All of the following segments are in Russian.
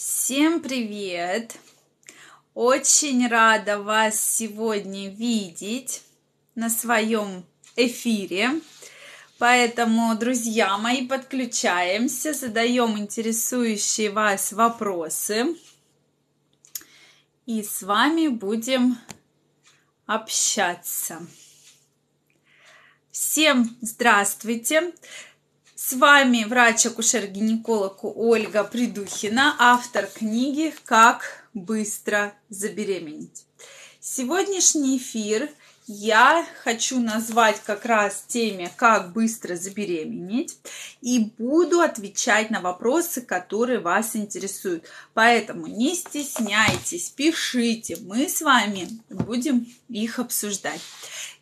Всем привет! Очень рада вас сегодня видеть на своем эфире. Поэтому, друзья мои, подключаемся, задаем интересующие вас вопросы. И с вами будем общаться. Всем здравствуйте! С вами врач-акушер-гинеколог Ольга Придухина, автор книги «Как быстро забеременеть». Сегодняшний эфир я хочу назвать как раз теме «Как быстро забеременеть» и буду отвечать на вопросы, которые вас интересуют. Поэтому не стесняйтесь, пишите, мы с вами будем их обсуждать.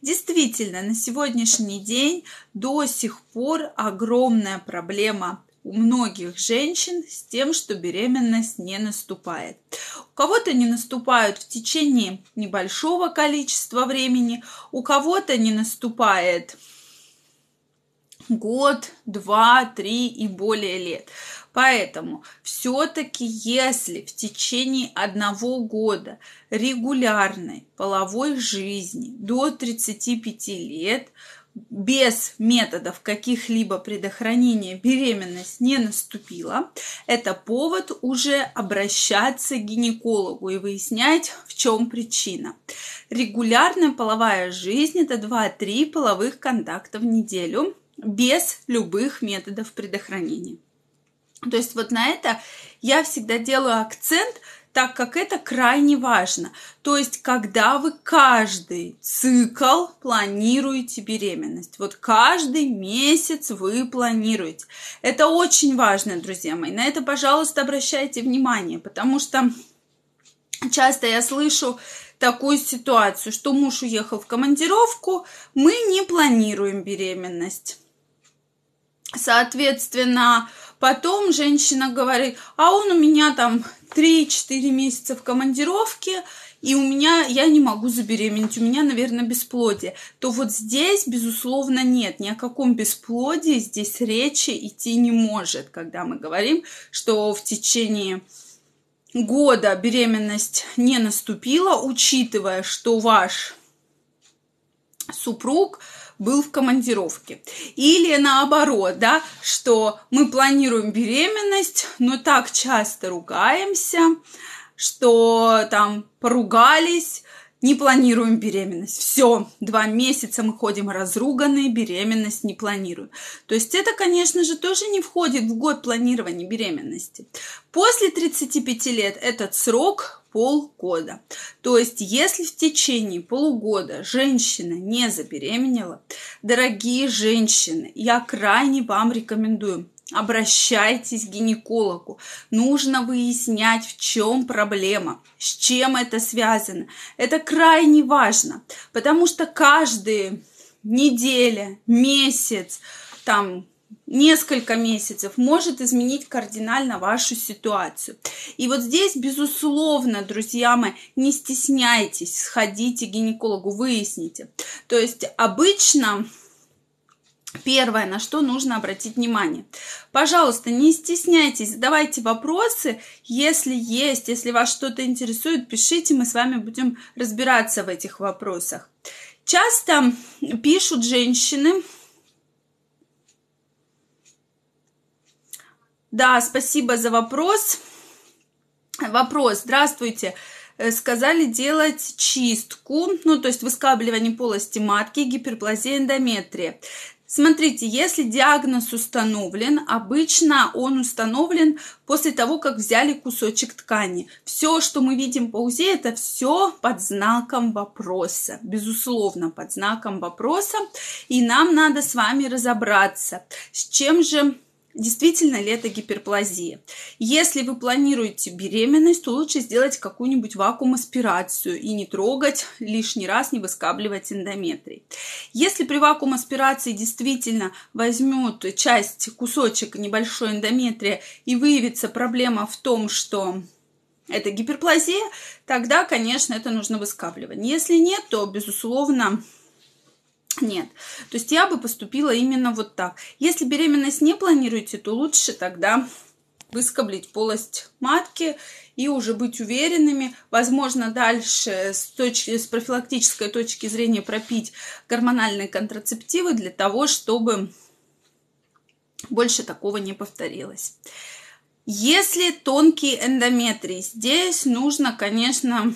Действительно, на сегодняшний день до сих пор огромная проблема у многих женщин с тем, что беременность не наступает. У кого-то не наступают в течение небольшого количества времени, у кого-то не наступает год, два, три и более лет. Поэтому все-таки, если в течение одного года регулярной половой жизни до 35 лет без методов каких-либо предохранения беременность не наступила, это повод уже обращаться к гинекологу и выяснять, в чем причина. Регулярная половая жизнь – это 2-3 половых контакта в неделю без любых методов предохранения. То есть вот на это я всегда делаю акцент, так как это крайне важно. То есть, когда вы каждый цикл планируете беременность, вот каждый месяц вы планируете. Это очень важно, друзья мои. На это, пожалуйста, обращайте внимание, потому что часто я слышу такую ситуацию, что муж уехал в командировку, мы не планируем беременность. Соответственно, Потом женщина говорит, а он у меня там 3-4 месяца в командировке, и у меня, я не могу забеременеть, у меня, наверное, бесплодие, то вот здесь, безусловно, нет, ни о каком бесплодии здесь речи идти не может, когда мы говорим, что в течение года беременность не наступила, учитывая, что ваш супруг – был в командировке. Или наоборот, да, что мы планируем беременность, но так часто ругаемся, что там поругались, не планируем беременность. Все, два месяца мы ходим разруганные, беременность не планируем. То есть это, конечно же, тоже не входит в год планирования беременности. После 35 лет этот срок полгода. То есть, если в течение полугода женщина не забеременела, дорогие женщины, я крайне вам рекомендую Обращайтесь к гинекологу. Нужно выяснять, в чем проблема, с чем это связано. Это крайне важно, потому что каждые неделя, месяц, там несколько месяцев может изменить кардинально вашу ситуацию. И вот здесь, безусловно, друзья мои, не стесняйтесь, сходите к гинекологу, выясните. То есть обычно Первое, на что нужно обратить внимание. Пожалуйста, не стесняйтесь, задавайте вопросы. Если есть, если вас что-то интересует, пишите, мы с вами будем разбираться в этих вопросах. Часто пишут женщины, Да, спасибо за вопрос. Вопрос. Здравствуйте. Э, сказали делать чистку, ну, то есть выскабливание полости матки, гиперплазия, эндометрия. Смотрите, если диагноз установлен, обычно он установлен после того, как взяли кусочек ткани. Все, что мы видим по УЗИ, это все под знаком вопроса. Безусловно, под знаком вопроса. И нам надо с вами разобраться, с чем же действительно ли это гиперплазия. Если вы планируете беременность, то лучше сделать какую-нибудь вакуум-аспирацию и не трогать лишний раз, не выскабливать эндометрий. Если при вакуум-аспирации действительно возьмут часть, кусочек небольшой эндометрия и выявится проблема в том, что это гиперплазия, тогда, конечно, это нужно выскабливать. Если нет, то, безусловно, нет. То есть я бы поступила именно вот так. Если беременность не планируете, то лучше тогда выскоблить полость матки и уже быть уверенными. Возможно, дальше с, точки, с профилактической точки зрения пропить гормональные контрацептивы для того, чтобы больше такого не повторилось. Если тонкий эндометрий, здесь нужно, конечно,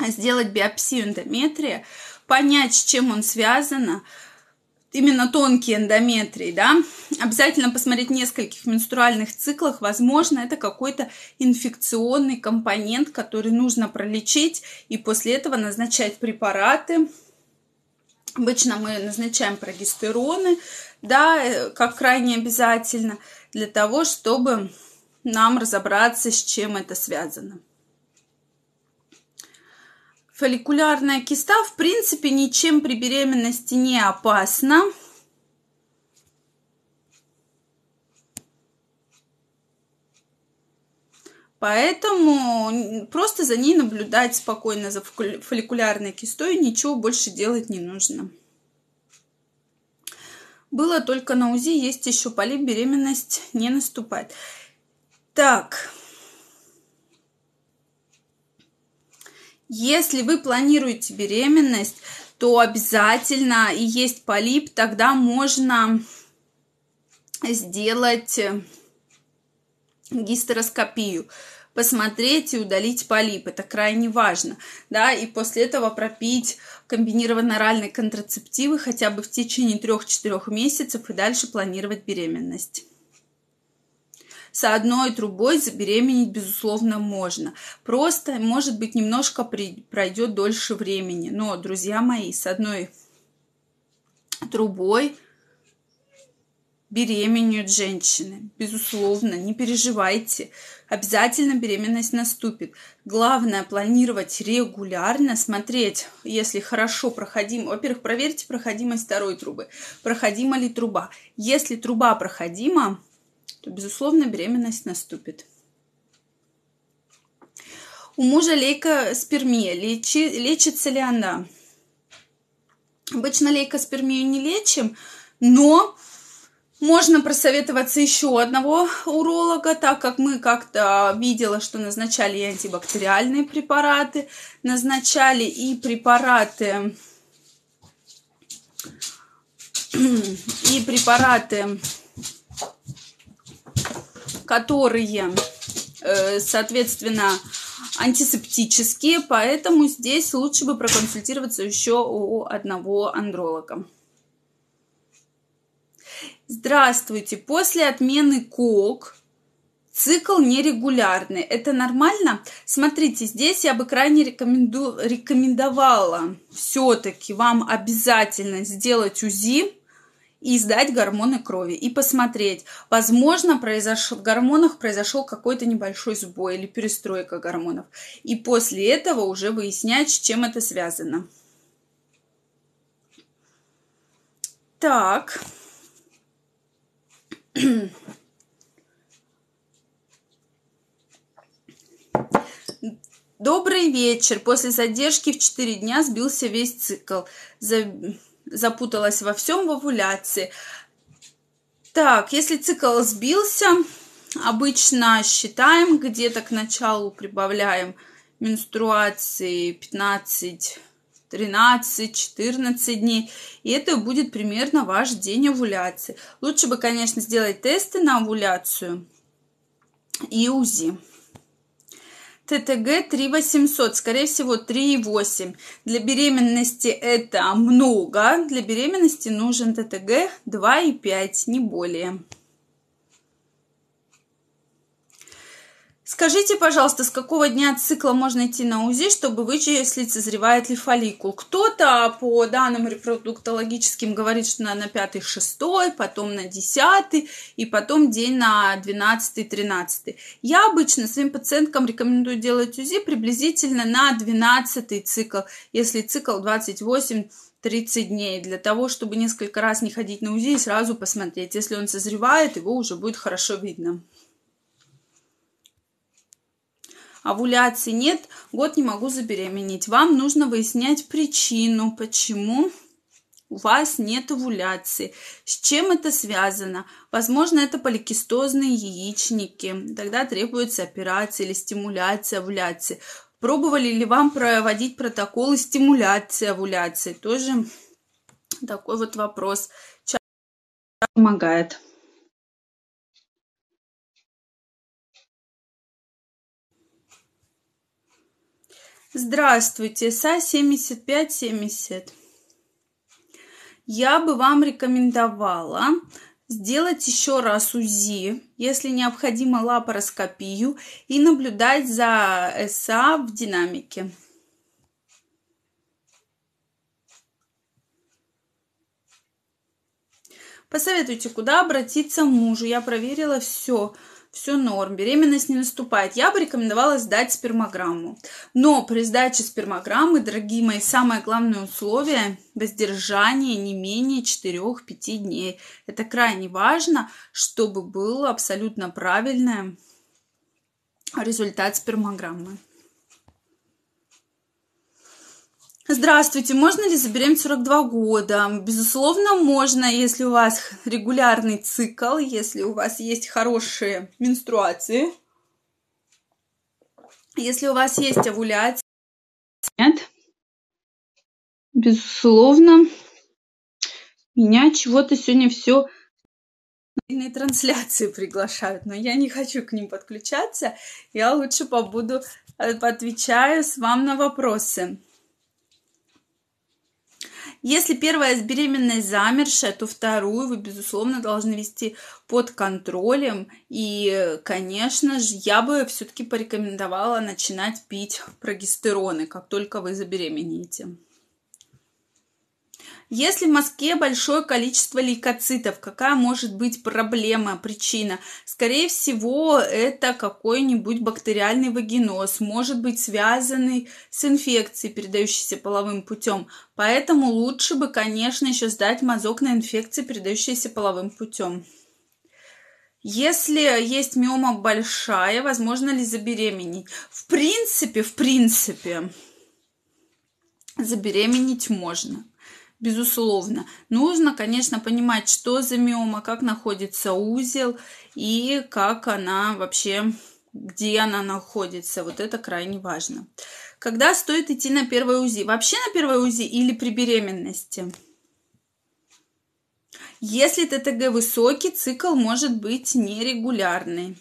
сделать биопсию эндометрия, понять, с чем он связан, именно тонкий эндометрий, да, обязательно посмотреть в нескольких менструальных циклах, возможно, это какой-то инфекционный компонент, который нужно пролечить, и после этого назначать препараты. Обычно мы назначаем прогестероны, да, э, как крайне обязательно, для того, чтобы нам разобраться, с чем это связано. Фолликулярная киста, в принципе, ничем при беременности не опасна. Поэтому просто за ней наблюдать спокойно за фолликулярной кистой, ничего больше делать не нужно. Было только на УЗИ, есть еще полип, беременность не наступает. Так, Если вы планируете беременность, то обязательно и есть полип, тогда можно сделать гистероскопию посмотреть и удалить полип. Это крайне важно. Да, и после этого пропить комбинированные оральные контрацептивы хотя бы в течение 3-4 месяцев и дальше планировать беременность с одной трубой забеременеть, безусловно, можно. Просто, может быть, немножко при, пройдет дольше времени. Но, друзья мои, с одной трубой беременеют женщины. Безусловно, не переживайте. Обязательно беременность наступит. Главное планировать регулярно, смотреть, если хорошо проходим. Во-первых, проверьте проходимость второй трубы. Проходима ли труба. Если труба проходима, то, безусловно, беременность наступит. У мужа лейкоспермия. Лечи, лечится ли она? Обычно лейкоспермию не лечим, но можно просоветоваться еще одного уролога, так как мы как-то видела, что назначали и антибактериальные препараты, назначали и препараты и препараты которые, э, соответственно, антисептические, поэтому здесь лучше бы проконсультироваться еще у одного андролога. Здравствуйте! После отмены КОК цикл нерегулярный. Это нормально? Смотрите, здесь я бы крайне рекоменду... рекомендовала все-таки вам обязательно сделать УЗИ, и сдать гормоны крови и посмотреть, возможно, произошел, в гормонах произошел какой-то небольшой сбой или перестройка гормонов. И после этого уже выяснять, с чем это связано. Так. Добрый вечер. После задержки в 4 дня сбился весь цикл запуталась во всем в овуляции. Так, если цикл сбился, обычно считаем где-то к началу, прибавляем менструации 15 13, 14 дней. И это будет примерно ваш день овуляции. Лучше бы, конечно, сделать тесты на овуляцию и УЗИ. ТТГ 3800, скорее всего 3,8. Для беременности это много. Для беременности нужен ТТГ 2,5, не более. Скажите, пожалуйста, с какого дня цикла можно идти на УЗИ, чтобы вычислить, созревает ли фолликул? Кто-то по данным репродуктологическим говорит, что на, на 5-6, потом на 10 и потом день на 12-13. Я обычно своим пациенткам рекомендую делать УЗИ приблизительно на 12 цикл, если цикл 28 30 дней, для того, чтобы несколько раз не ходить на УЗИ и сразу посмотреть. Если он созревает, его уже будет хорошо видно овуляции нет, год не могу забеременеть. Вам нужно выяснять причину, почему у вас нет овуляции. С чем это связано? Возможно, это поликистозные яичники. Тогда требуется операция или стимуляция овуляции. Пробовали ли вам проводить протоколы стимуляции овуляции? Тоже такой вот вопрос. Помогает. Здравствуйте, СА 7570. Я бы вам рекомендовала сделать еще раз УЗИ, если необходимо лапароскопию, и наблюдать за СА в динамике. Посоветуйте, куда обратиться мужу. Я проверила все все норм, беременность не наступает. Я бы рекомендовала сдать спермограмму. Но при сдаче спермограммы, дорогие мои, самое главное условие – воздержание не менее 4-5 дней. Это крайне важно, чтобы был абсолютно правильный результат спермограммы. Здравствуйте, можно ли забеременеть 42 года? Безусловно, можно, если у вас регулярный цикл, если у вас есть хорошие менструации, если у вас есть овуляция. Нет. Безусловно, меня чего-то сегодня все трансляции приглашают, но я не хочу к ним подключаться. Я лучше побуду, э, поотвечаю с вам на вопросы. Если первая беременность замершая, то вторую вы, безусловно, должны вести под контролем. И, конечно же, я бы все-таки порекомендовала начинать пить прогестероны, как только вы забеременеете. Если в Москве большое количество лейкоцитов, какая может быть проблема, причина? Скорее всего, это какой-нибудь бактериальный вагиноз, может быть связанный с инфекцией, передающейся половым путем. Поэтому лучше бы, конечно, еще сдать мазок на инфекции, передающиеся половым путем. Если есть миома большая, возможно ли забеременеть? В принципе, в принципе, забеременеть можно безусловно. Нужно, конечно, понимать, что за миома, как находится узел и как она вообще, где она находится. Вот это крайне важно. Когда стоит идти на первое УЗИ? Вообще на первое УЗИ или при беременности? Если ТТГ высокий, цикл может быть нерегулярный.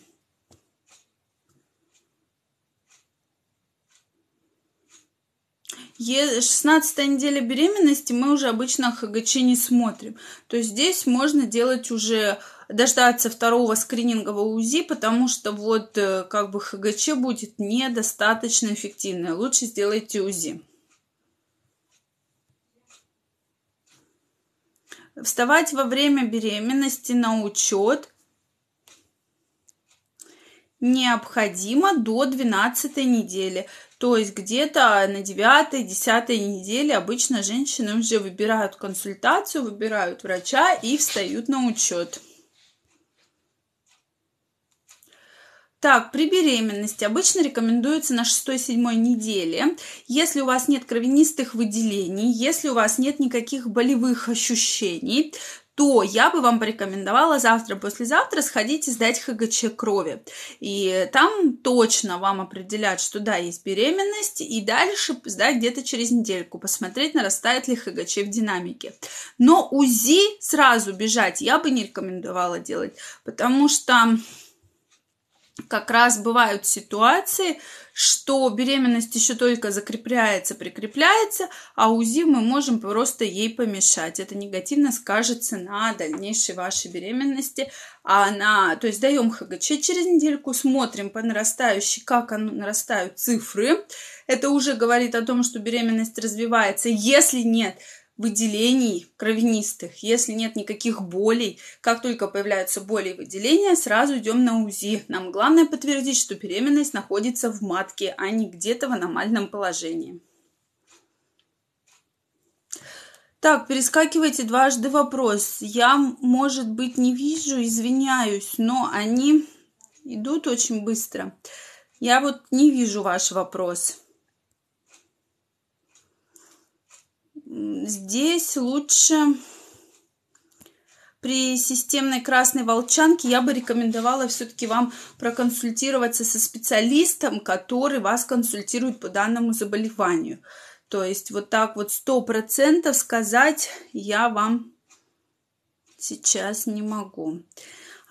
16 неделя беременности мы уже обычно ХГЧ не смотрим. То есть здесь можно делать уже дождаться второго скринингового УЗИ, потому что вот э, как бы ХГЧ будет недостаточно эффективно. Лучше сделайте УЗИ. Вставать во время беременности на учет необходимо до 12 недели. То есть где-то на 9-10 неделе обычно женщины уже выбирают консультацию, выбирают врача и встают на учет. Так, при беременности обычно рекомендуется на 6-7 неделе. Если у вас нет кровянистых выделений, если у вас нет никаких болевых ощущений, то я бы вам порекомендовала завтра-послезавтра сходить и сдать ХГЧ крови. И там точно вам определят, что да, есть беременность, и дальше сдать где-то через недельку, посмотреть, нарастает ли ХГЧ в динамике. Но УЗИ сразу бежать я бы не рекомендовала делать, потому что как раз бывают ситуации, что беременность еще только закрепляется, прикрепляется, а УЗИ мы можем просто ей помешать. Это негативно скажется на дальнейшей вашей беременности. А на, то есть даем ХГЧ через недельку, смотрим по нарастающей, как нарастают цифры. Это уже говорит о том, что беременность развивается. Если нет, выделений кровянистых. Если нет никаких болей, как только появляются боли и выделения, сразу идем на УЗИ. Нам главное подтвердить, что беременность находится в матке, а не где-то в аномальном положении. Так, перескакивайте дважды вопрос. Я, может быть, не вижу, извиняюсь, но они идут очень быстро. Я вот не вижу ваш вопрос. Здесь лучше при системной красной волчанке я бы рекомендовала все-таки вам проконсультироваться со специалистом, который вас консультирует по данному заболеванию. То есть вот так вот сто процентов сказать я вам сейчас не могу.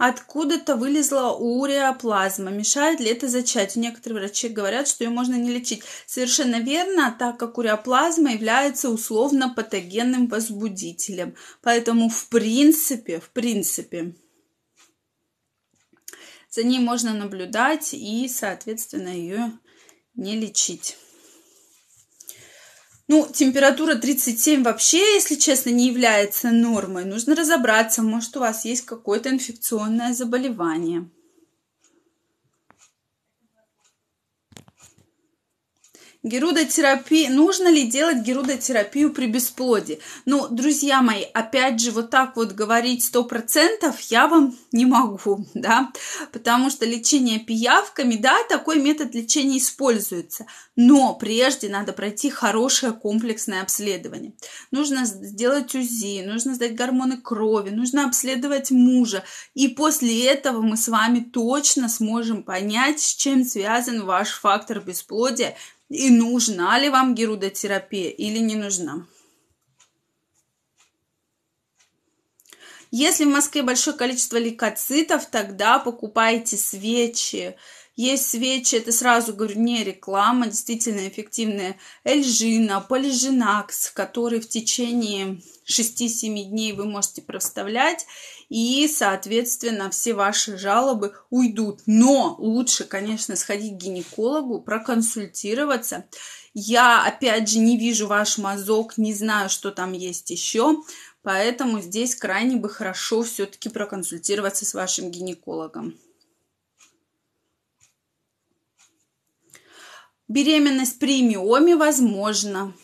Откуда-то вылезла уреоплазма. Мешает ли это зачатию? Некоторые врачи говорят, что ее можно не лечить. Совершенно верно, так как уреоплазма является условно патогенным возбудителем. Поэтому в принципе, в принципе, за ней можно наблюдать и, соответственно, ее не лечить. Ну, температура 37 вообще, если честно, не является нормой. Нужно разобраться, может, у вас есть какое-то инфекционное заболевание. Герудотерапия. Нужно ли делать герудотерапию при бесплодии? Ну, друзья мои, опять же, вот так вот говорить сто процентов я вам не могу, да, потому что лечение пиявками, да, такой метод лечения используется, но прежде надо пройти хорошее комплексное обследование. Нужно сделать УЗИ, нужно сдать гормоны крови, нужно обследовать мужа, и после этого мы с вами точно сможем понять, с чем связан ваш фактор бесплодия и нужна ли вам герудотерапия или не нужна. Если в Москве большое количество лейкоцитов, тогда покупайте свечи. Есть свечи, это сразу говорю, не реклама, действительно эффективные. Эльжина, полижинакс, который в течение 6-7 дней вы можете проставлять и, соответственно, все ваши жалобы уйдут. Но лучше, конечно, сходить к гинекологу, проконсультироваться. Я, опять же, не вижу ваш мазок, не знаю, что там есть еще, поэтому здесь крайне бы хорошо все-таки проконсультироваться с вашим гинекологом. Беременность при миоме возможна.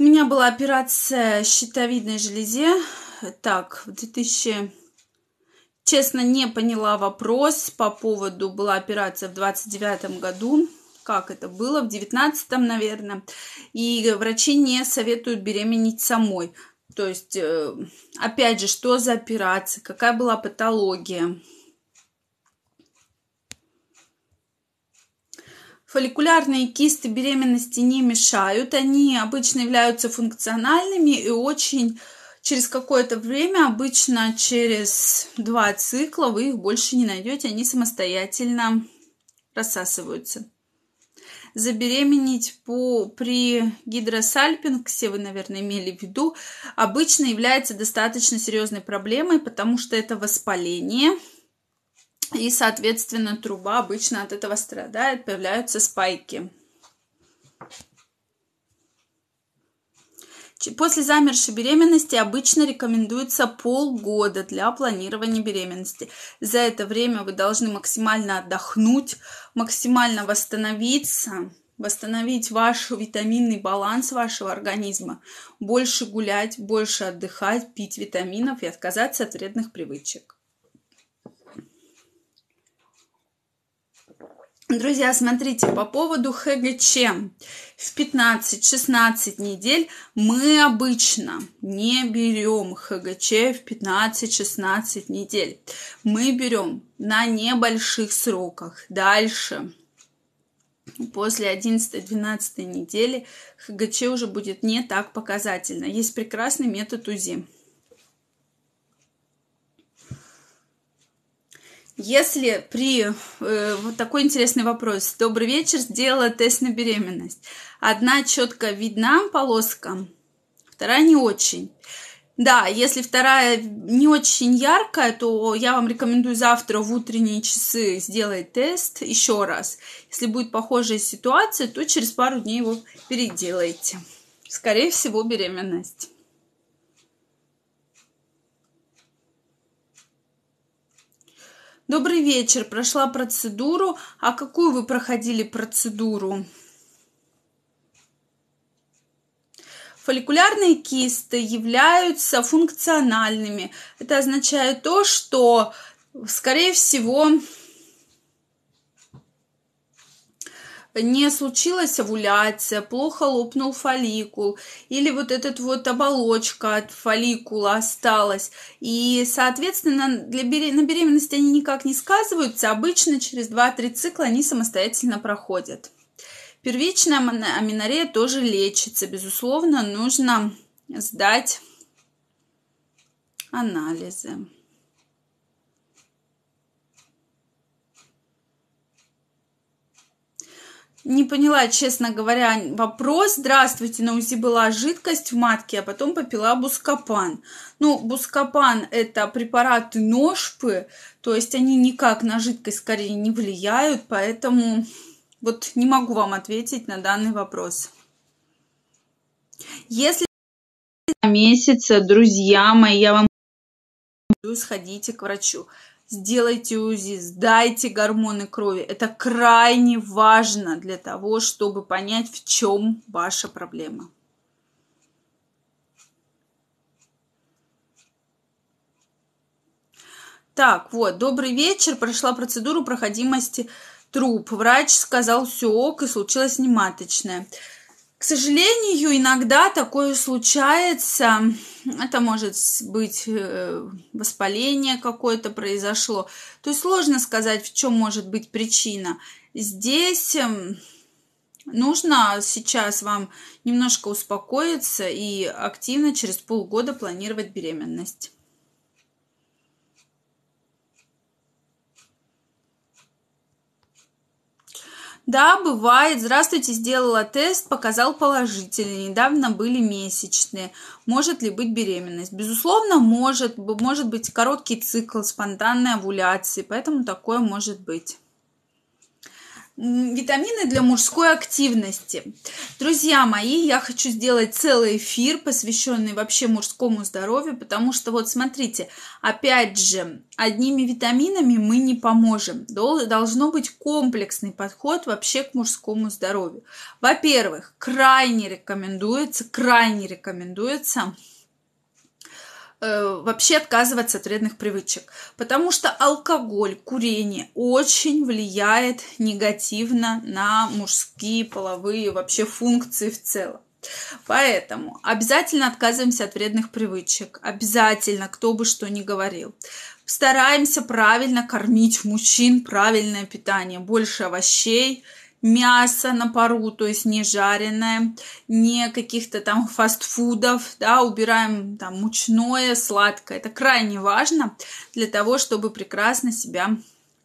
У меня была операция щитовидной железе. Так, в 2000... Честно, не поняла вопрос по поводу... Была операция в 29 году. Как это было? В 19 наверное. И врачи не советуют беременеть самой. То есть, э, опять же, что за операция? Какая была патология? Фолликулярные кисты беременности не мешают, они обычно являются функциональными и очень через какое-то время, обычно через два цикла, вы их больше не найдете, они самостоятельно рассасываются. Забеременеть по, при гидросальпингсе, вы, наверное, имели в виду, обычно является достаточно серьезной проблемой, потому что это воспаление – и, соответственно, труба обычно от этого страдает, появляются спайки. После замершей беременности обычно рекомендуется полгода для планирования беременности. За это время вы должны максимально отдохнуть, максимально восстановиться, восстановить ваш витаминный баланс вашего организма, больше гулять, больше отдыхать, пить витаминов и отказаться от вредных привычек. Друзья, смотрите, по поводу ХГЧ. В 15-16 недель мы обычно не берем ХГЧ в 15-16 недель. Мы берем на небольших сроках. Дальше, после 11-12 недели, ХГЧ уже будет не так показательно. Есть прекрасный метод УЗИ. Если при... Э, вот такой интересный вопрос. Добрый вечер, сделала тест на беременность. Одна четко видна полоска, вторая не очень. Да, если вторая не очень яркая, то я вам рекомендую завтра в утренние часы сделать тест еще раз. Если будет похожая ситуация, то через пару дней его переделайте. Скорее всего, беременность. Добрый вечер. Прошла процедуру. А какую вы проходили процедуру? Фолликулярные кисты являются функциональными. Это означает то, что, скорее всего, не случилась овуляция, плохо лопнул фолликул, или вот этот вот оболочка от фолликула осталась. И, соответственно, для берем... на беременности они никак не сказываются. Обычно через 2-3 цикла они самостоятельно проходят. Первичная аминорея тоже лечится. Безусловно, нужно сдать анализы. Не поняла, честно говоря, вопрос. Здравствуйте, на УЗИ была жидкость в матке, а потом попила бускопан. Ну, бускопан – это препараты ножпы, то есть они никак на жидкость скорее не влияют, поэтому вот не могу вам ответить на данный вопрос. Если месяца, друзья мои, я вам сходите к врачу сделайте УЗИ, сдайте гормоны крови. Это крайне важно для того, чтобы понять, в чем ваша проблема. Так, вот, добрый вечер. Прошла процедуру проходимости труб. Врач сказал, все ок, и случилось нематочное. К сожалению, иногда такое случается. Это может быть э, воспаление какое-то произошло. То есть сложно сказать, в чем может быть причина. Здесь эм, нужно сейчас вам немножко успокоиться и активно через полгода планировать беременность. Да, бывает. Здравствуйте, сделала тест, показал положительный. Недавно были месячные. Может ли быть беременность? Безусловно, может. Может быть короткий цикл спонтанной овуляции, поэтому такое может быть витамины для мужской активности. Друзья мои, я хочу сделать целый эфир, посвященный вообще мужскому здоровью, потому что вот смотрите, опять же, одними витаминами мы не поможем. Должно быть комплексный подход вообще к мужскому здоровью. Во-первых, крайне рекомендуется, крайне рекомендуется Э, вообще отказываться от вредных привычек, потому что алкоголь, курение очень влияет негативно на мужские половые вообще функции в целом. Поэтому обязательно отказываемся от вредных привычек. Обязательно, кто бы что ни говорил. Стараемся правильно кормить мужчин, правильное питание, больше овощей, мясо на пару, то есть не жареное, не каких-то там фастфудов, да, убираем там мучное, сладкое. Это крайне важно для того, чтобы прекрасно себя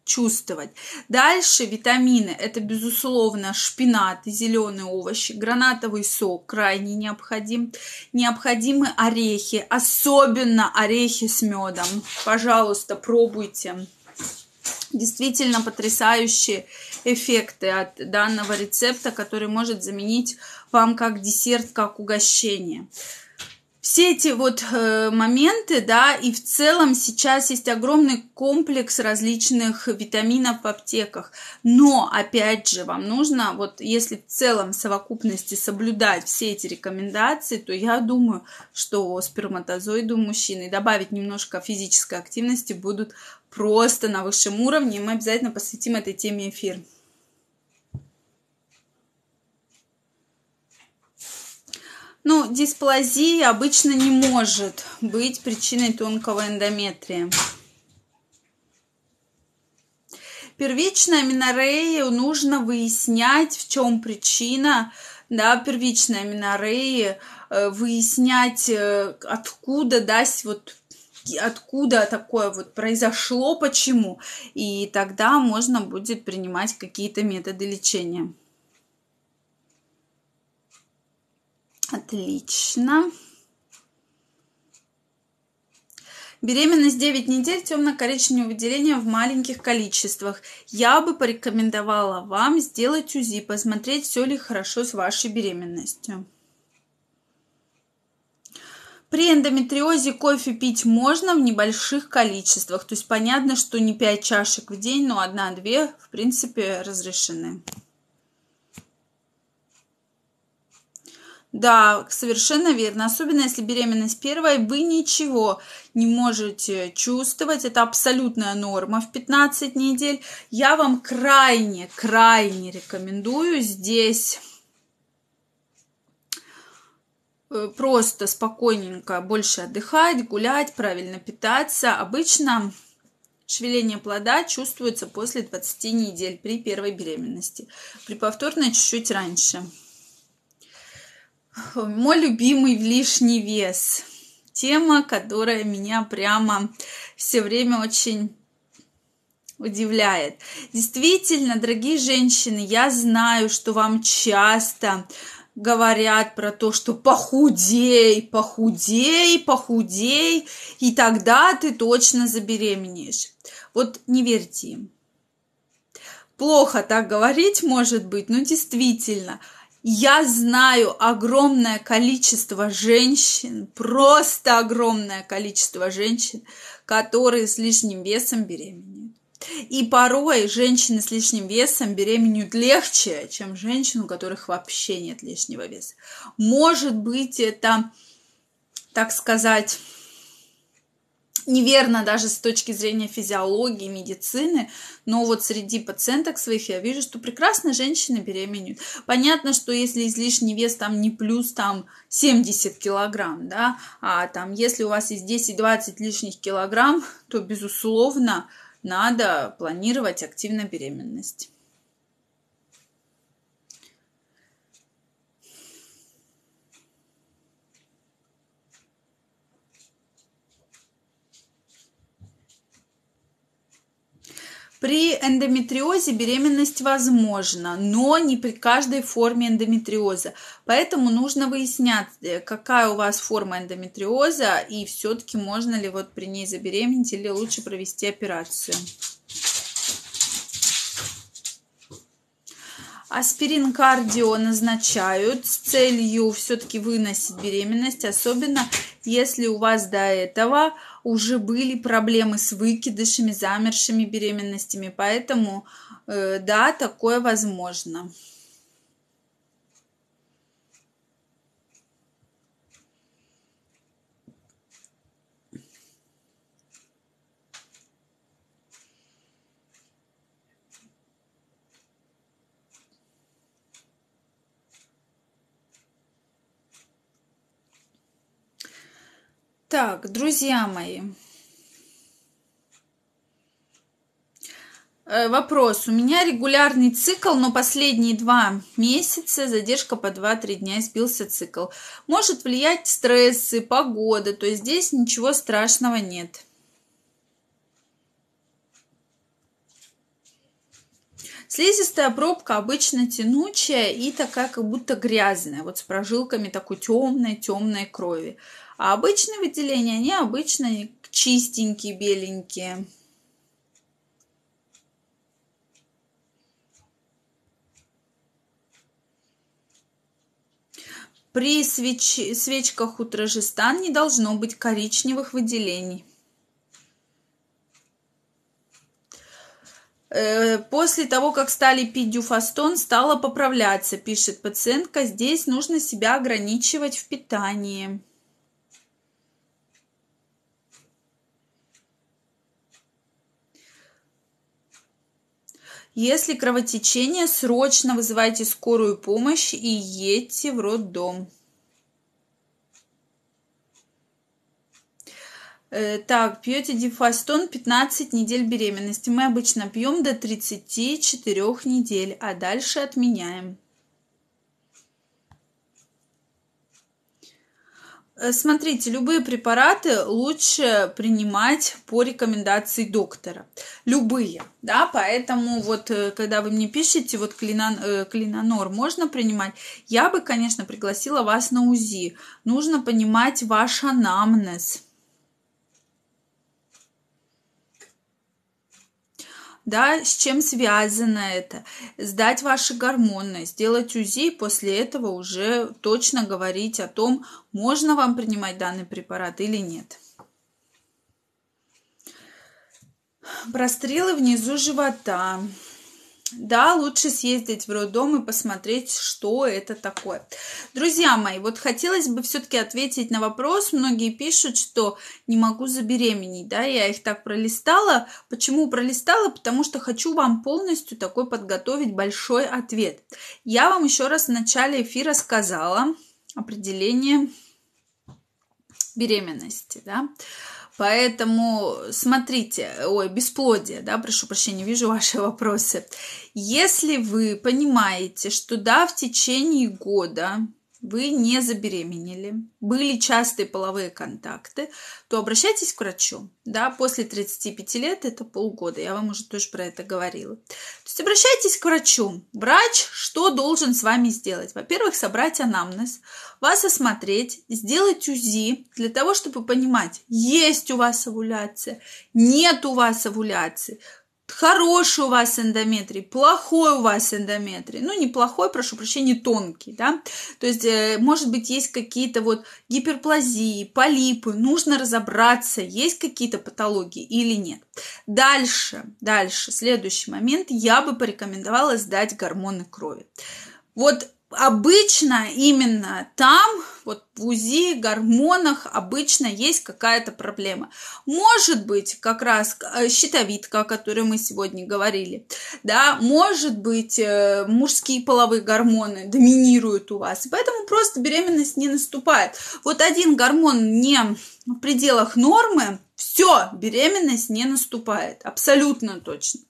чувствовать. Дальше витамины. Это, безусловно, шпинат зеленые овощи, гранатовый сок крайне необходим. Необходимы орехи, особенно орехи с медом. Пожалуйста, пробуйте. Действительно потрясающие эффекты от данного рецепта, который может заменить вам как десерт, как угощение. Все эти вот э, моменты, да, и в целом сейчас есть огромный комплекс различных витаминов в аптеках. Но, опять же, вам нужно, вот если в целом в совокупности соблюдать все эти рекомендации, то я думаю, что сперматозоиды у мужчины добавить немножко физической активности будут просто на высшем уровне. И мы обязательно посвятим этой теме эфир. Ну, дисплазия обычно не может быть причиной тонкого эндометрия. Первичная аминорея нужно выяснять, в чем причина да, первичной аминореи, э, выяснять, э, откуда, да, вот откуда такое вот произошло, почему. И тогда можно будет принимать какие-то методы лечения. Отлично. Беременность 9 недель, темно-коричневое выделение в маленьких количествах. Я бы порекомендовала вам сделать УЗИ, посмотреть, все ли хорошо с вашей беременностью. При эндометриозе кофе пить можно в небольших количествах. То есть понятно, что не 5 чашек в день, но 1-2 в принципе разрешены. Да, совершенно верно. Особенно если беременность первая, вы ничего не можете чувствовать. Это абсолютная норма в 15 недель. Я вам крайне, крайне рекомендую здесь э, просто спокойненько больше отдыхать, гулять, правильно питаться. Обычно шевеление плода чувствуется после 20 недель при первой беременности. При повторной чуть-чуть раньше. Мой любимый лишний вес. Тема, которая меня прямо все время очень удивляет. Действительно, дорогие женщины, я знаю, что вам часто говорят про то, что похудей, похудей, похудей, и тогда ты точно забеременеешь. Вот не верьте им. Плохо так говорить, может быть, но действительно – я знаю огромное количество женщин, просто огромное количество женщин, которые с лишним весом беременеют. И порой женщины с лишним весом беременеют легче, чем женщины, у которых вообще нет лишнего веса. Может быть, это, так сказать, неверно даже с точки зрения физиологии, медицины, но вот среди пациенток своих я вижу, что прекрасно женщины беременеют. Понятно, что если излишний вес там не плюс там 70 килограмм, да, а там если у вас есть 10-20 лишних килограмм, то, безусловно, надо планировать активно беременность. При эндометриозе беременность возможна, но не при каждой форме эндометриоза. Поэтому нужно выяснять, э, какая у вас форма эндометриоза и все-таки можно ли вот при ней забеременеть или лучше провести операцию. Аспирин кардио назначают с целью все-таки выносить беременность, особенно если у вас до этого уже были проблемы с выкидышами, замершими беременностями. Поэтому, э, да, такое возможно. Так, друзья мои. Э, вопрос. У меня регулярный цикл, но последние два месяца задержка по 2-3 дня сбился цикл. Может влиять стрессы, погода, то есть здесь ничего страшного нет. Слизистая пробка обычно тянучая и такая как будто грязная, вот с прожилками такой темной, темной крови. А обычные выделения, они обычно чистенькие, беленькие. При свеч... свечках утрожестан не должно быть коричневых выделений. Э, после того, как стали пить дюфастон, стала поправляться, пишет пациентка. Здесь нужно себя ограничивать в питании. Если кровотечение, срочно вызывайте скорую помощь и едьте в роддом. Э, так, пьете дифастон 15 недель беременности. Мы обычно пьем до 34 недель, а дальше отменяем. Смотрите, любые препараты лучше принимать по рекомендации доктора. Любые, да, поэтому вот э, когда вы мне пишете, вот клинон, э, клинонор можно принимать, я бы, конечно, пригласила вас на УЗИ. Нужно понимать ваш анамнез да, с чем связано это, сдать ваши гормоны, сделать УЗИ, после этого уже точно говорить о том, можно вам принимать данный препарат или нет. Прострелы внизу живота. Да, лучше съездить в роддом и посмотреть, что это такое. Друзья мои, вот хотелось бы все-таки ответить на вопрос. Многие пишут, что не могу забеременеть, да, я их так пролистала. Почему пролистала? Потому что хочу вам полностью такой подготовить большой ответ. Я вам еще раз в начале эфира сказала определение беременности, да. Поэтому смотрите, ой, бесплодие, да, прошу прощения, вижу ваши вопросы. Если вы понимаете, что да, в течение года вы не забеременели, были частые половые контакты, то обращайтесь к врачу. Да, после 35 лет это полгода, я вам уже тоже про это говорила. То есть обращайтесь к врачу. Врач что должен с вами сделать? Во-первых, собрать анамнез, вас осмотреть, сделать УЗИ для того, чтобы понимать, есть у вас овуляция, нет у вас овуляции, хороший у вас эндометрий, плохой у вас эндометрий. Ну, не плохой, прошу прощения, тонкий, да. То есть, э, может быть, есть какие-то вот гиперплазии, полипы. Нужно разобраться, есть какие-то патологии или нет. Дальше, дальше, следующий момент. Я бы порекомендовала сдать гормоны крови. Вот обычно именно там, вот в УЗИ, гормонах, обычно есть какая-то проблема. Может быть, как раз э, щитовидка, о которой мы сегодня говорили, да, может быть, э, мужские половые гормоны доминируют у вас, поэтому просто беременность не наступает. Вот один гормон не в пределах нормы, все, беременность не наступает, абсолютно точно.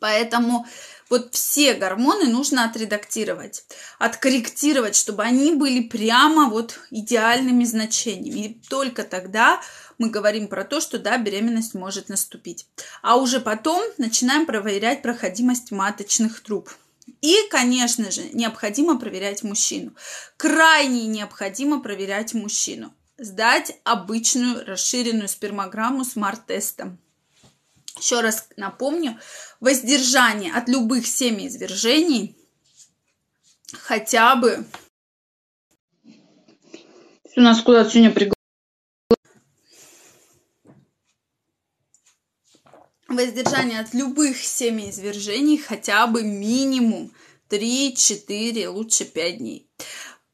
Поэтому вот все гормоны нужно отредактировать, откорректировать, чтобы они были прямо вот идеальными значениями. И только тогда мы говорим про то, что да, беременность может наступить. А уже потом начинаем проверять проходимость маточных труб. И, конечно же, необходимо проверять мужчину. Крайне необходимо проверять мужчину. Сдать обычную расширенную спермограмму смарт-тестом. Еще раз напомню, воздержание от любых семяизвержений хотя бы... У нас куда-то сегодня пригласили. Воздержание от любых семяизвержений хотя бы минимум 3-4, лучше 5 дней.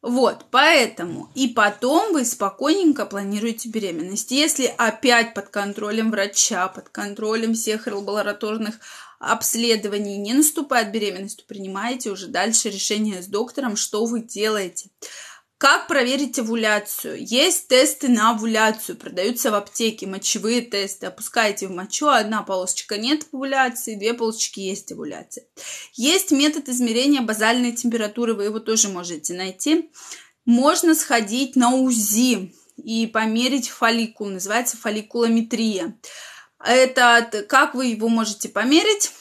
Вот, поэтому и потом вы спокойненько планируете беременность. Если опять под контролем врача, под контролем всех лабораторных обследований не наступает беременность, то принимаете уже дальше решение с доктором, что вы делаете. Как проверить овуляцию? Есть тесты на овуляцию, продаются в аптеке, мочевые тесты. Опускаете в мочу, одна полосочка нет овуляции, две полосочки есть овуляция. Есть метод измерения базальной температуры, вы его тоже можете найти. Можно сходить на УЗИ и померить фолликул, называется фолликулометрия. Это как вы его можете померить?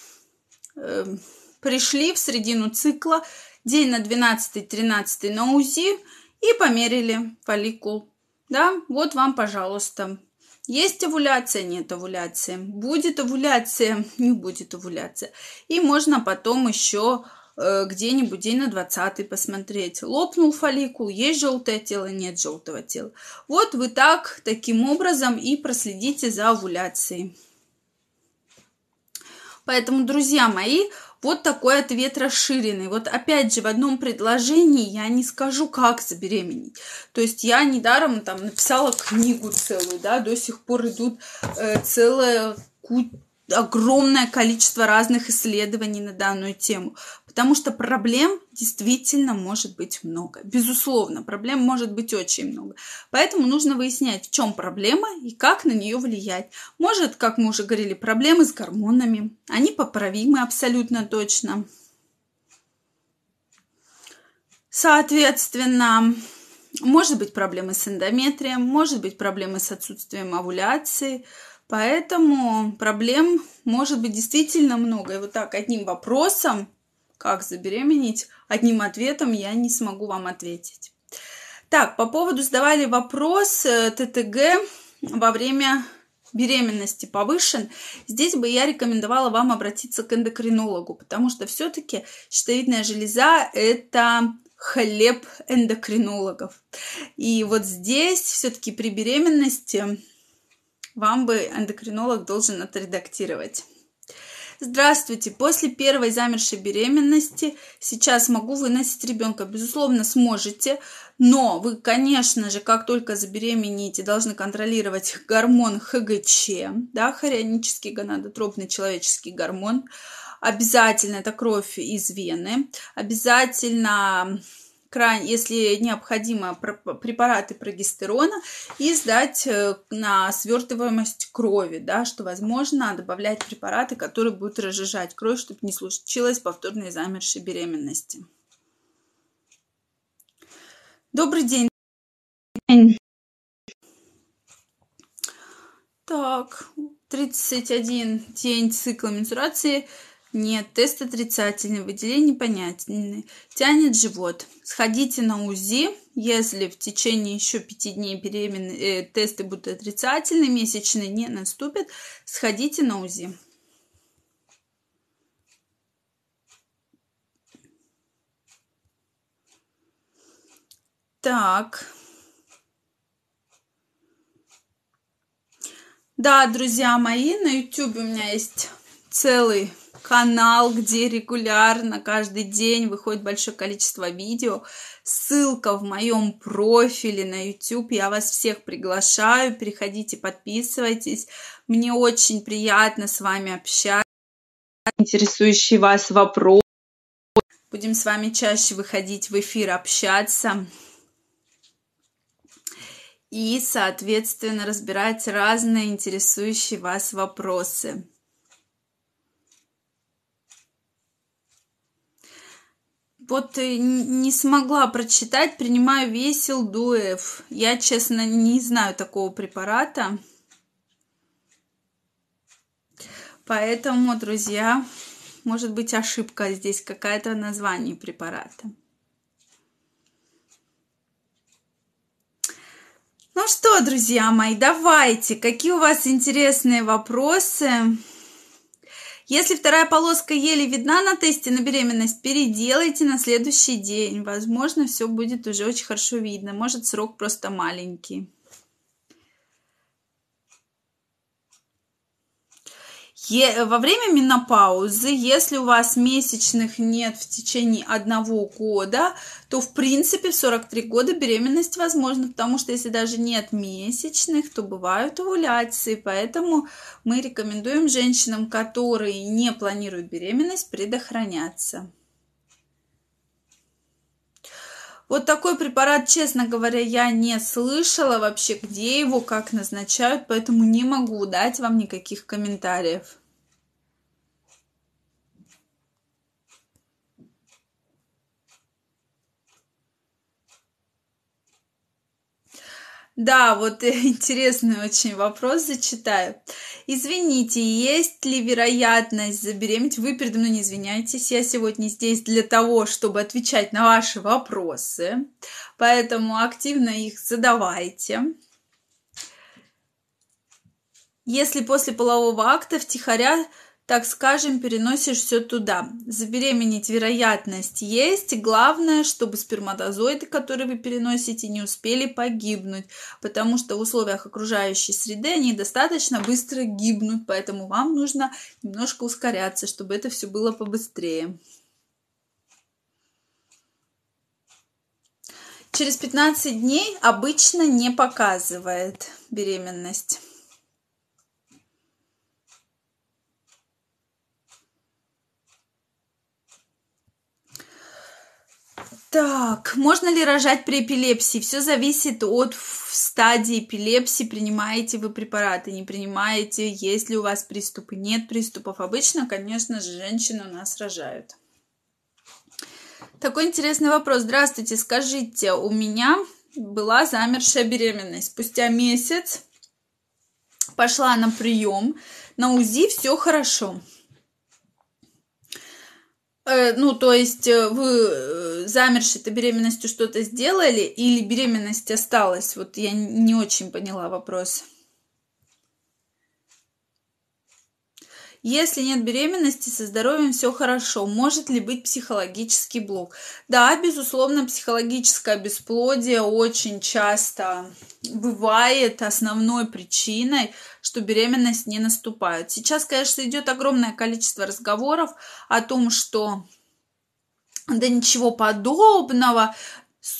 Эм, пришли в середину цикла, день на 12-13 на УЗИ – и померили фолликул. Да, вот вам, пожалуйста. Есть овуляция, нет овуляции. Будет овуляция, не будет овуляция. И можно потом еще где-нибудь день на 20 посмотреть. Лопнул фолликул, есть желтое тело, нет желтого тела. Вот вы так, таким образом и проследите за овуляцией. Поэтому, друзья мои, вот такой ответ расширенный. Вот опять же, в одном предложении я не скажу, как забеременеть. То есть я недаром там написала книгу целую, да, до сих пор идут э, целая куча огромное количество разных исследований на данную тему, потому что проблем действительно может быть много. Безусловно, проблем может быть очень много. Поэтому нужно выяснять, в чем проблема и как на нее влиять. Может, как мы уже говорили, проблемы с гормонами. Они поправимы абсолютно точно. Соответственно, может быть проблемы с эндометрием, может быть проблемы с отсутствием овуляции – Поэтому проблем может быть действительно много. И вот так одним вопросом, как забеременеть, одним ответом я не смогу вам ответить. Так, по поводу задавали вопрос э, ТТГ во время беременности повышен, здесь бы я рекомендовала вам обратиться к эндокринологу, потому что все-таки щитовидная железа – это хлеб эндокринологов. И вот здесь все-таки при беременности вам бы эндокринолог должен отредактировать. Здравствуйте. После первой замершей беременности сейчас могу выносить ребенка. Безусловно, сможете. Но вы, конечно же, как только забеременеете, должны контролировать гормон ХГЧ, да, хорионический гонадотропный человеческий гормон. Обязательно это кровь из вены. Обязательно крайне, если необходимо, препараты прогестерона и сдать э, на свертываемость крови, да, что возможно добавлять препараты, которые будут разжижать кровь, чтобы не случилось повторной замершей беременности. Добрый день. Так, 31 день цикла менструации – нет, тест отрицательный, выделение непонятное. Тянет живот. Сходите на УЗИ. Если в течение еще пяти дней беременны, э, тесты будут отрицательные, месячные не наступят, сходите на УЗИ. Так. Да, друзья мои, на YouTube у меня есть целый канал, где регулярно каждый день выходит большое количество видео. Ссылка в моем профиле на YouTube. Я вас всех приглашаю. Переходите, подписывайтесь. Мне очень приятно с вами общаться. Интересующий вас вопрос. Будем с вами чаще выходить в эфир, общаться и, соответственно, разбирать разные интересующие вас вопросы. Вот не смогла прочитать, принимаю весел дуэф. Я, честно, не знаю такого препарата. Поэтому, друзья, может быть ошибка здесь какая-то название препарата. Ну что, друзья мои, давайте, какие у вас интересные вопросы? Если вторая полоска еле видна на тесте на беременность, переделайте на следующий день. Возможно, все будет уже очень хорошо видно. Может, срок просто маленький. Во время менопаузы, если у вас месячных нет в течение одного года, то в принципе в 43 года беременность возможна, потому что если даже нет месячных, то бывают овуляции, поэтому мы рекомендуем женщинам, которые не планируют беременность, предохраняться. Вот такой препарат, честно говоря, я не слышала вообще, где его, как назначают, поэтому не могу дать вам никаких комментариев. Да, вот интересный очень вопрос зачитаю. Извините, есть ли вероятность забеременеть? Вы передо мной не извиняйтесь, я сегодня здесь для того, чтобы отвечать на ваши вопросы, поэтому активно их задавайте. Если после полового акта втихаря так скажем, переносишь все туда. Забеременеть вероятность есть. Главное, чтобы сперматозоиды, которые вы переносите, не успели погибнуть, потому что в условиях окружающей среды они достаточно быстро гибнут, поэтому вам нужно немножко ускоряться, чтобы это все было побыстрее. Через 15 дней обычно не показывает беременность. Так, можно ли рожать при эпилепсии? Все зависит от стадии эпилепсии. Принимаете вы препараты, не принимаете, есть ли у вас приступы, нет приступов. Обычно, конечно же, женщины у нас рожают. Такой интересный вопрос. Здравствуйте, скажите, у меня была замершая беременность. Спустя месяц пошла на прием, на УЗИ все хорошо. Э, ну, то есть э, вы э, замершей-то беременностью что-то сделали или беременность осталась? Вот я не очень поняла вопрос. Если нет беременности, со здоровьем все хорошо. Может ли быть психологический блок? Да, безусловно, психологическое бесплодие очень часто бывает основной причиной, что беременность не наступает. Сейчас, конечно, идет огромное количество разговоров о том, что да ничего подобного,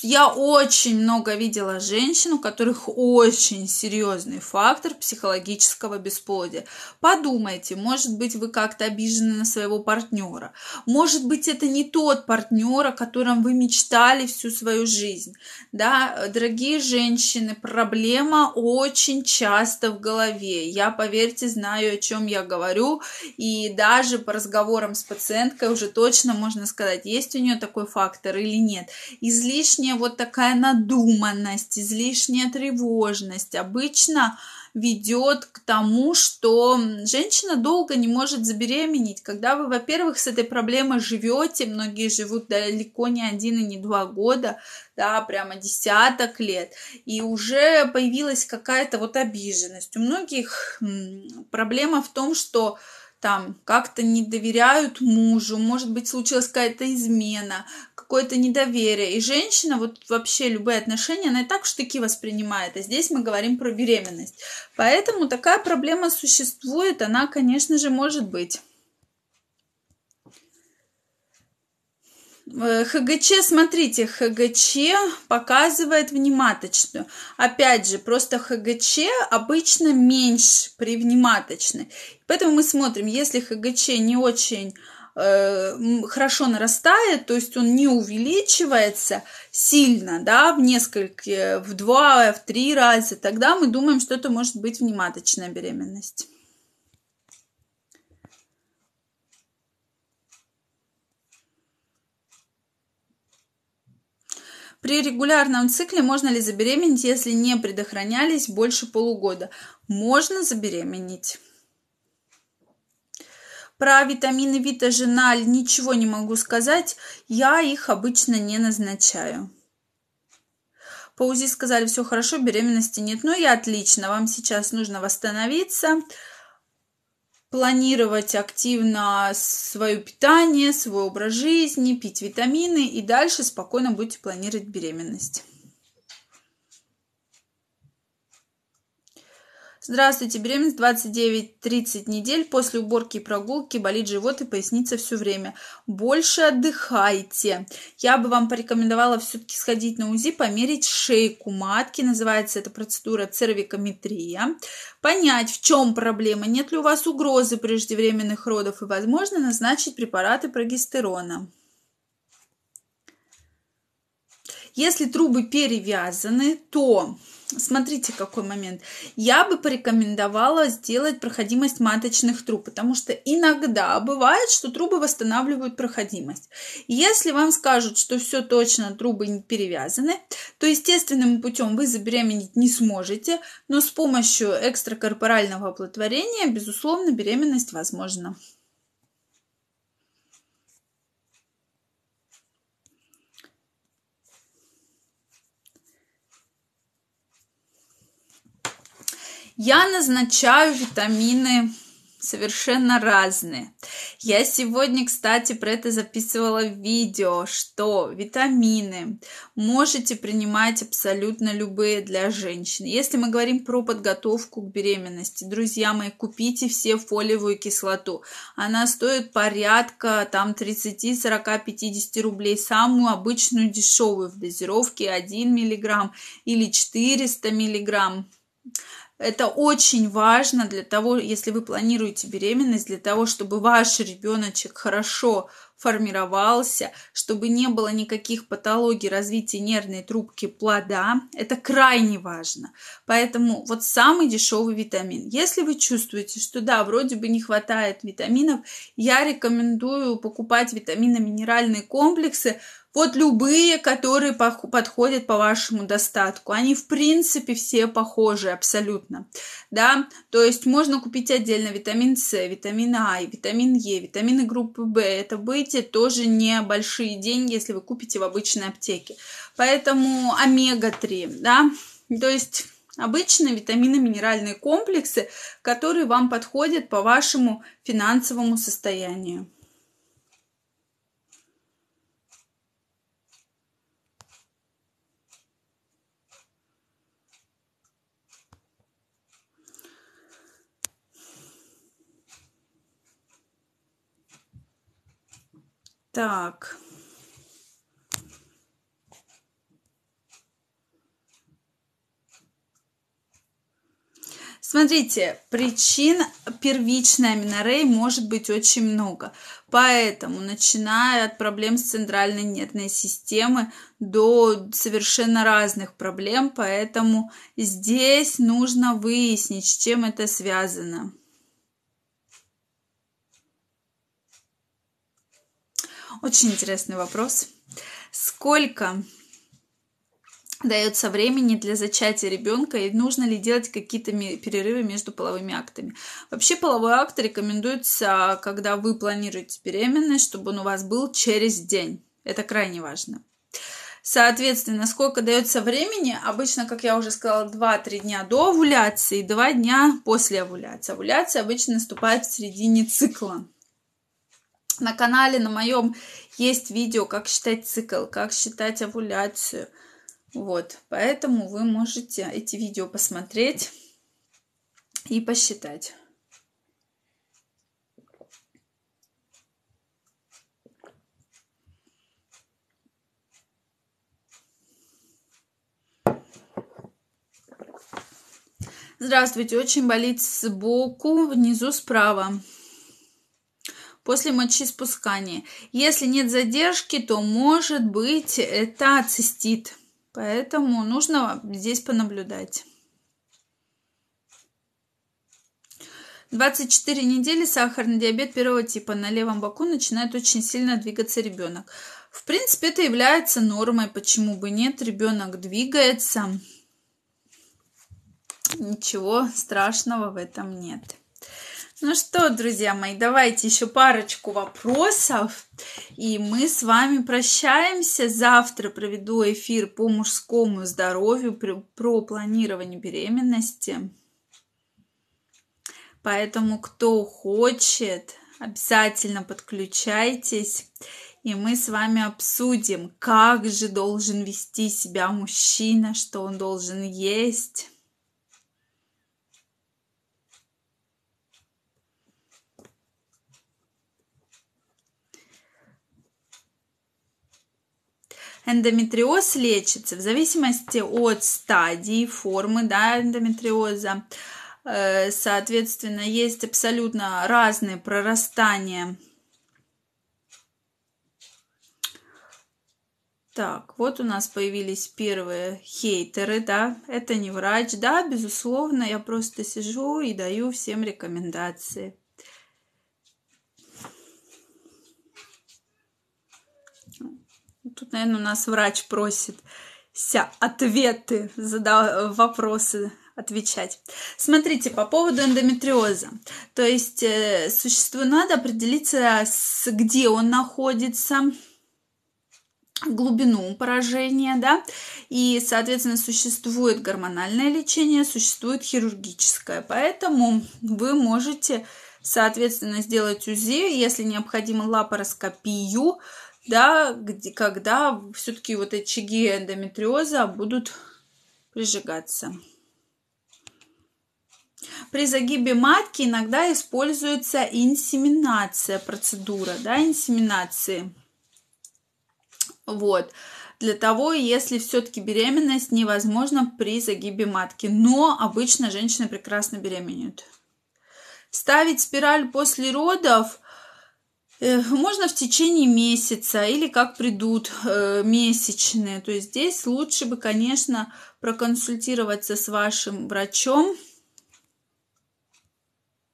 я очень много видела женщин, у которых очень серьезный фактор психологического бесплодия. Подумайте, может быть, вы как-то обижены на своего партнера. Может быть, это не тот партнер, о котором вы мечтали всю свою жизнь. Да, дорогие женщины, проблема очень часто в голове. Я, поверьте, знаю, о чем я говорю. И даже по разговорам с пациенткой уже точно можно сказать, есть у нее такой фактор или нет. Излишне излишняя вот такая надуманность, излишняя тревожность обычно ведет к тому, что женщина долго не может забеременеть. Когда вы, во-первых, с этой проблемой живете, многие живут далеко не один и не два года, да, прямо десяток лет, и уже появилась какая-то вот обиженность. У многих проблема в том, что там как-то не доверяют мужу, может быть, случилась какая-то измена, какое-то недоверие. И женщина, вот вообще любые отношения, она и так штыки воспринимает. А здесь мы говорим про беременность. Поэтому такая проблема существует, она, конечно же, может быть. Э, ХГЧ, смотрите, ХГЧ показывает внематочную. Опять же, просто ХГЧ обычно меньше при внематочной. Поэтому мы смотрим, если ХГЧ не очень хорошо нарастает, то есть он не увеличивается сильно, да, в несколько, в два, в три раза, тогда мы думаем, что это может быть внематочная беременность. При регулярном цикле можно ли забеременеть, если не предохранялись больше полугода? Можно забеременеть. Про витамины Витажиналь ничего не могу сказать. Я их обычно не назначаю. По УЗИ сказали, все хорошо, беременности нет. Ну и отлично, вам сейчас нужно восстановиться планировать активно свое питание, свой образ жизни, пить витамины и дальше спокойно будете планировать беременность. Здравствуйте, беременность 29-30 недель. После уборки и прогулки болит живот и поясница все время. Больше отдыхайте. Я бы вам порекомендовала все-таки сходить на УЗИ, померить шейку матки. Называется эта процедура цервикометрия. Понять, в чем проблема, нет ли у вас угрозы преждевременных родов и, возможно, назначить препараты прогестерона. Если трубы перевязаны, то смотрите, какой момент. Я бы порекомендовала сделать проходимость маточных труб, потому что иногда бывает, что трубы восстанавливают проходимость. Если вам скажут, что все точно, трубы не перевязаны, то естественным путем вы забеременеть не сможете, но с помощью экстракорпорального оплодотворения, безусловно, беременность возможна. Я назначаю витамины совершенно разные. Я сегодня, кстати, про это записывала видео, что витамины можете принимать абсолютно любые для женщин. Если мы говорим про подготовку к беременности, друзья мои, купите все фолиевую кислоту. Она стоит порядка там 30, 40, 50 рублей. Самую обычную дешевую в дозировке 1 миллиграмм или 400 миллиграмм это очень важно для того, если вы планируете беременность, для того, чтобы ваш ребеночек хорошо формировался, чтобы не было никаких патологий развития нервной трубки плода. Это крайне важно. Поэтому вот самый дешевый витамин. Если вы чувствуете, что да, вроде бы не хватает витаминов, я рекомендую покупать витаминно-минеральные комплексы вот любые, которые подходят по вашему достатку. Они, в принципе, все похожи абсолютно. Да, то есть можно купить отдельно витамин С, витамин А, витамин Е, витамины группы В. Это будете тоже небольшие деньги, если вы купите в обычной аптеке. Поэтому омега-3, да, то есть Обычные витамины, минеральные комплексы, которые вам подходят по вашему финансовому состоянию. Так. Смотрите, причин первичной аминореи может быть очень много. Поэтому, начиная от проблем с центральной нервной системы до совершенно разных проблем, поэтому здесь нужно выяснить, с чем это связано. Очень интересный вопрос. Сколько дается времени для зачатия ребенка и нужно ли делать какие-то перерывы между половыми актами. Вообще половой акт рекомендуется, когда вы планируете беременность, чтобы он у вас был через день. Это крайне важно. Соответственно, сколько дается времени? Обычно, как я уже сказала, 2-3 дня до овуляции, 2 дня после овуляции. Овуляция обычно наступает в середине цикла. На канале на моем есть видео, как считать цикл, как считать овуляцию – вот, поэтому вы можете эти видео посмотреть и посчитать. Здравствуйте, очень болит сбоку, внизу справа. После мочеиспускания. Если нет задержки, то может быть это цистит. Поэтому нужно здесь понаблюдать. 24 недели сахарный диабет первого типа на левом боку начинает очень сильно двигаться ребенок. В принципе, это является нормой, почему бы нет, ребенок двигается. Ничего страшного в этом нет. Ну что, друзья мои, давайте еще парочку вопросов, и мы с вами прощаемся. Завтра проведу эфир по мужскому здоровью, про планирование беременности. Поэтому, кто хочет, обязательно подключайтесь, и мы с вами обсудим, как же должен вести себя мужчина, что он должен есть Эндометриоз лечится в зависимости от стадии, формы да, эндометриоза. Э, соответственно, есть абсолютно разные прорастания. Так, вот у нас появились первые хейтеры, да, это не врач, да, безусловно, я просто сижу и даю всем рекомендации. Тут, наверное, у нас врач просит ответы, зада вопросы отвечать. Смотрите, по поводу эндометриоза. То есть э, существу надо определиться, с, где он находится, глубину поражения, да, и, соответственно, существует гормональное лечение, существует хирургическое, поэтому вы можете, соответственно, сделать УЗИ, если необходимо лапароскопию, да, где, когда все-таки вот очаги эндометриоза будут прижигаться. При загибе матки иногда используется инсеминация, процедура, да, инсеминации. Вот. Для того, если все-таки беременность невозможна при загибе матки. Но обычно женщины прекрасно беременеют. Ставить спираль после родов – можно в течение месяца или как придут э, месячные. То есть здесь лучше бы, конечно, проконсультироваться с вашим врачом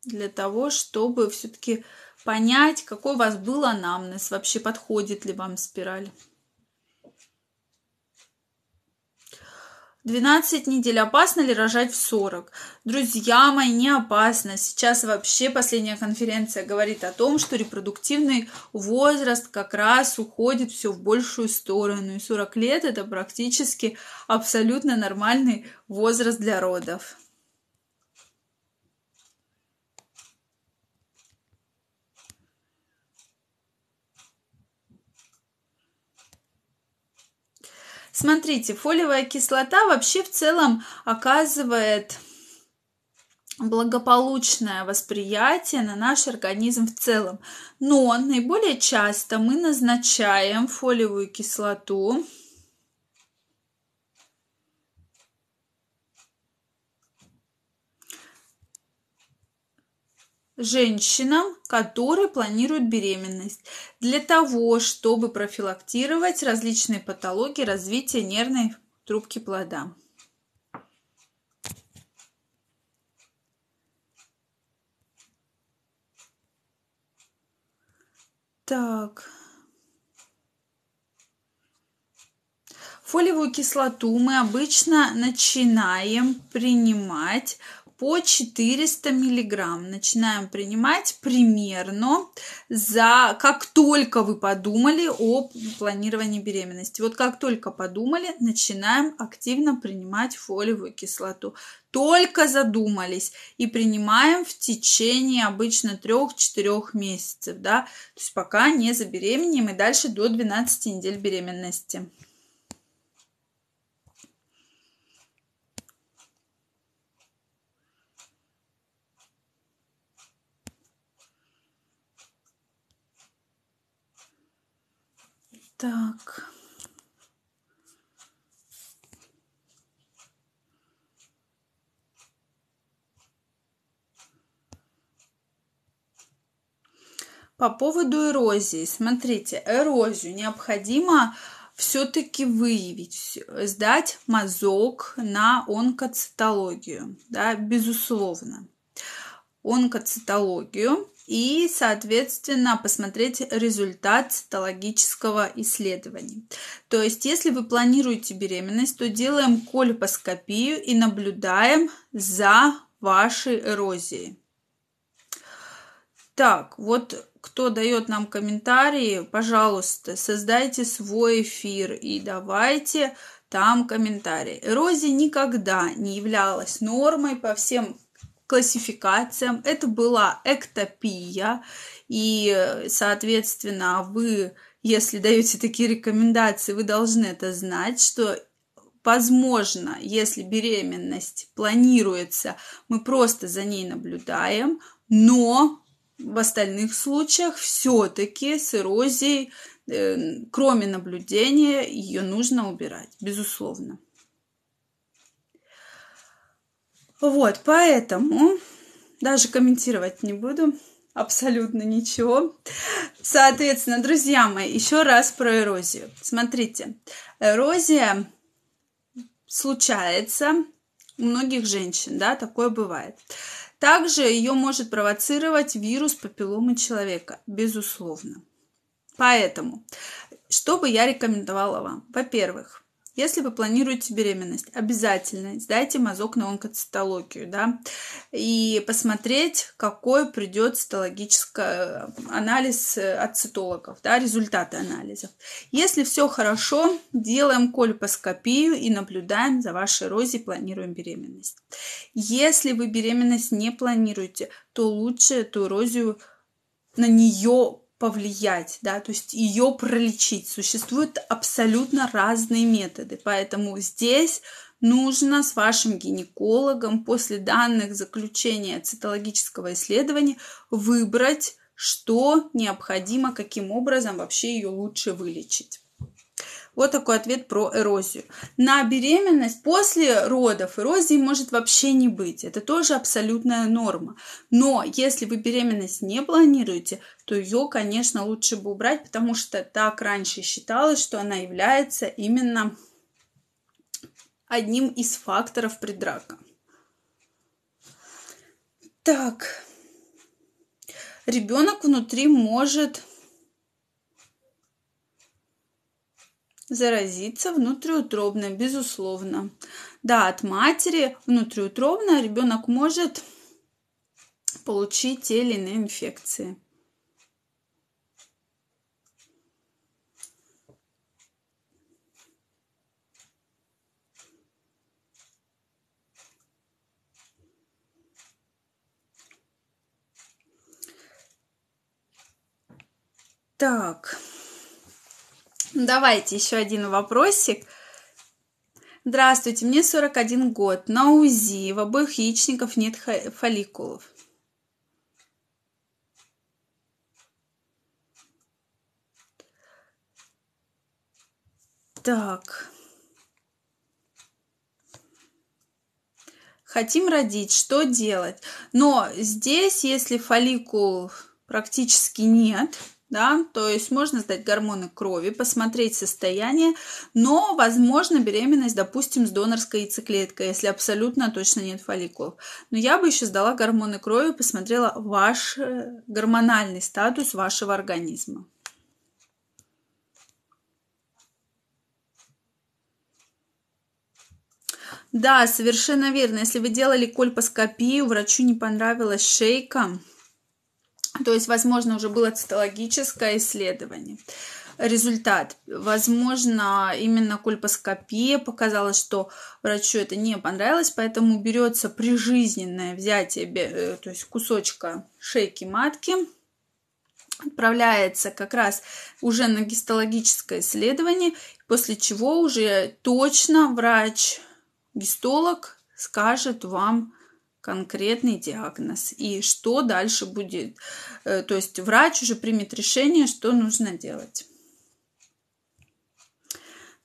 для того, чтобы все-таки понять, какой у вас был анамнез, вообще подходит ли вам спираль. 12 недель. Опасно ли рожать в 40? Друзья мои, не опасно. Сейчас вообще последняя конференция говорит о том, что репродуктивный возраст как раз уходит все в большую сторону. И 40 лет это практически абсолютно нормальный возраст для родов. Смотрите, фолиевая кислота вообще в целом оказывает благополучное восприятие на наш организм в целом. Но наиболее часто мы назначаем фолиевую кислоту женщинам, которые планируют беременность, для того, чтобы профилактировать различные патологии развития нервной трубки плода. Так. Фолиевую кислоту мы обычно начинаем принимать по 400 миллиграмм. Начинаем принимать примерно за как только вы подумали о планировании беременности. Вот как только подумали, начинаем активно принимать фолиевую кислоту. Только задумались и принимаем в течение обычно 3-4 месяцев, да, то есть пока не забеременеем и дальше до 12 недель беременности. Так. По поводу эрозии. Смотрите, эрозию необходимо все-таки выявить, сдать мазок на онкоцитологию, да, безусловно. Онкоцитологию и, соответственно, посмотреть результат цитологического исследования. То есть, если вы планируете беременность, то делаем кольпоскопию и наблюдаем за вашей эрозией. Так, вот кто дает нам комментарии, пожалуйста, создайте свой эфир и давайте там комментарии. Эрозия никогда не являлась нормой по всем классификациям. Это была эктопия, и, соответственно, вы, если даете такие рекомендации, вы должны это знать, что Возможно, если беременность планируется, мы просто за ней наблюдаем, но в остальных случаях все-таки с эрозией, э, кроме наблюдения, ее нужно убирать, безусловно. Вот, поэтому даже комментировать не буду абсолютно ничего. Соответственно, друзья мои, еще раз про эрозию. Смотрите, эрозия случается у многих женщин, да, такое бывает. Также ее может провоцировать вирус папилломы человека, безусловно. Поэтому, что бы я рекомендовала вам? Во-первых, если вы планируете беременность, обязательно сдайте мазок на онкоцитологию, да, и посмотреть, какой придет цитологический э, анализ э, от цитологов, да, результаты анализов. Если все хорошо, делаем кольпоскопию и наблюдаем за вашей эрозией, планируем беременность. Если вы беременность не планируете, то лучше эту эрозию на нее повлиять, да, то есть ее пролечить. Существуют абсолютно разные методы, поэтому здесь нужно с вашим гинекологом после данных заключения цитологического исследования выбрать, что необходимо, каким образом вообще ее лучше вылечить. Вот такой ответ про эрозию. На беременность после родов эрозии может вообще не быть. Это тоже абсолютная норма. Но если вы беременность не планируете, то ее, конечно, лучше бы убрать, потому что так раньше считалось, что она является именно одним из факторов предрака. Так, ребенок внутри может заразиться внутриутробно, безусловно. Да, от матери внутриутробно ребенок может получить те или иные инфекции. Так, давайте еще один вопросик. Здравствуйте, мне 41 год. На УЗИ в обоих яичников нет фолликулов. Так. Хотим родить, что делать? Но здесь, если фолликул практически нет, да, то есть можно сдать гормоны крови, посмотреть состояние, но, возможно, беременность, допустим, с донорской яйцеклеткой, если абсолютно точно нет фолликулов. Но я бы еще сдала гормоны крови, посмотрела ваш э, гормональный статус вашего организма. Да, совершенно верно. Если вы делали кольпоскопию, врачу не понравилась шейка, то есть, возможно, уже было цитологическое исследование. Результат. Возможно, именно кольпоскопия показала, что врачу это не понравилось, поэтому берется прижизненное взятие, э, то есть кусочка шейки матки, отправляется как раз уже на гистологическое исследование, после чего уже точно врач-гистолог скажет вам, конкретный диагноз и что дальше будет. Э, то есть врач уже примет решение, что нужно делать.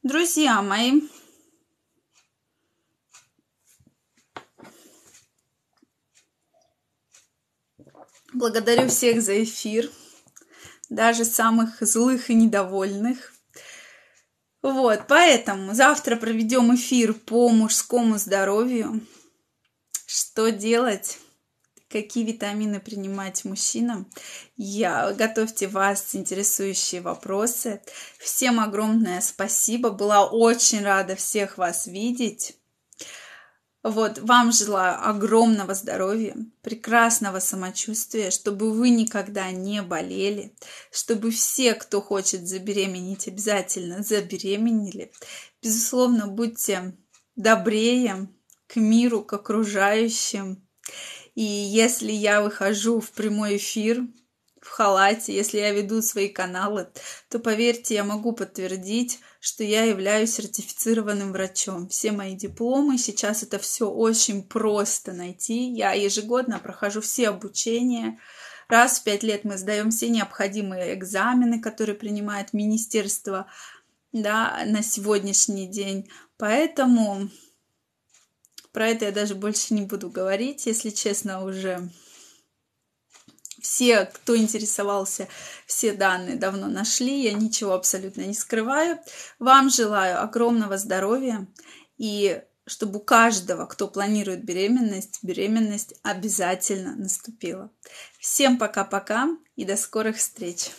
Друзья мои, благодарю всех за эфир, даже самых злых и недовольных. Вот, поэтому завтра проведем эфир по мужскому здоровью. Что делать? Какие витамины принимать мужчинам? Я готовьте вас интересующие вопросы. Всем огромное спасибо. Была очень рада всех вас видеть. Вот, вам желаю огромного здоровья, прекрасного самочувствия, чтобы вы никогда не болели, чтобы все, кто хочет забеременеть, обязательно забеременели. Безусловно, будьте добрее, миру, к окружающим. И если я выхожу в прямой эфир в халате, если я веду свои каналы, то поверьте, я могу подтвердить, что я являюсь сертифицированным врачом. Все мои дипломы, сейчас это все очень просто найти. Я ежегодно прохожу все обучения. Раз в пять лет мы сдаем все необходимые экзамены, которые принимает министерство да, на сегодняшний день. Поэтому про это я даже больше не буду говорить, если честно, уже все, кто интересовался, все данные давно нашли, я ничего абсолютно не скрываю. Вам желаю огромного здоровья и чтобы у каждого, кто планирует беременность, беременность обязательно наступила. Всем пока-пока и до скорых встреч!